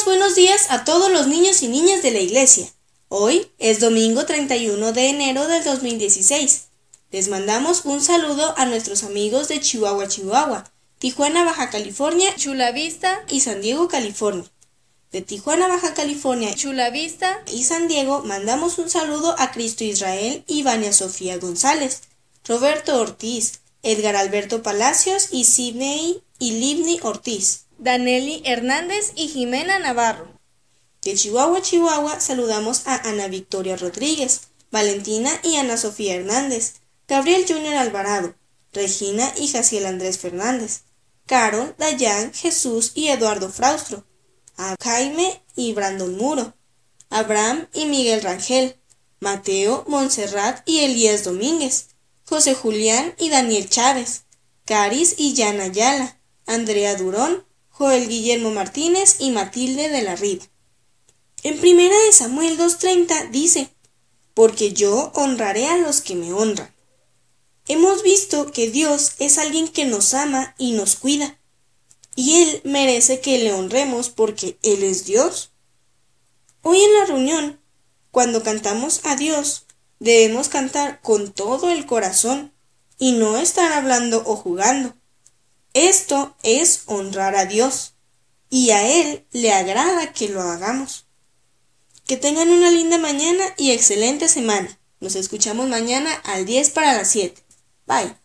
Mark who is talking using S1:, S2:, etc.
S1: días, buenos días a todos los niños y niñas de la iglesia. Hoy es domingo 31 de enero del 2016. Les mandamos un saludo a nuestros amigos de Chihuahua, Chihuahua, Tijuana, Baja California, Chula Vista y San Diego, California. De Tijuana, Baja California, Chula Vista y San Diego mandamos un saludo a Cristo Israel y Vania Sofía González, Roberto Ortiz, Edgar Alberto Palacios y Sidney y Livni Ortiz. Daneli Hernández y Jimena Navarro. De Chihuahua, Chihuahua, saludamos a Ana Victoria Rodríguez, Valentina y Ana Sofía Hernández, Gabriel Junior Alvarado, Regina y Jaciel Andrés Fernández, Carol, Dayan, Jesús y Eduardo Fraustro, a Jaime y Brandon Muro, Abraham y Miguel Rangel, Mateo, Montserrat y Elías Domínguez, José Julián y Daniel Chávez, Caris y Yana Ayala, Andrea Durón, Joel Guillermo Martínez y Matilde de la Riva. En primera de Samuel 2.30 dice, porque yo honraré a los que me honran. Hemos visto que Dios es alguien que nos ama y nos cuida, y Él merece que le honremos porque Él es Dios. Hoy en la reunión, cuando cantamos a Dios, debemos cantar con todo el corazón y no estar hablando o jugando. Esto es honrar a Dios y a Él le agrada que lo hagamos. Que tengan una linda mañana y excelente semana. Nos escuchamos mañana al 10 para las 7. Bye.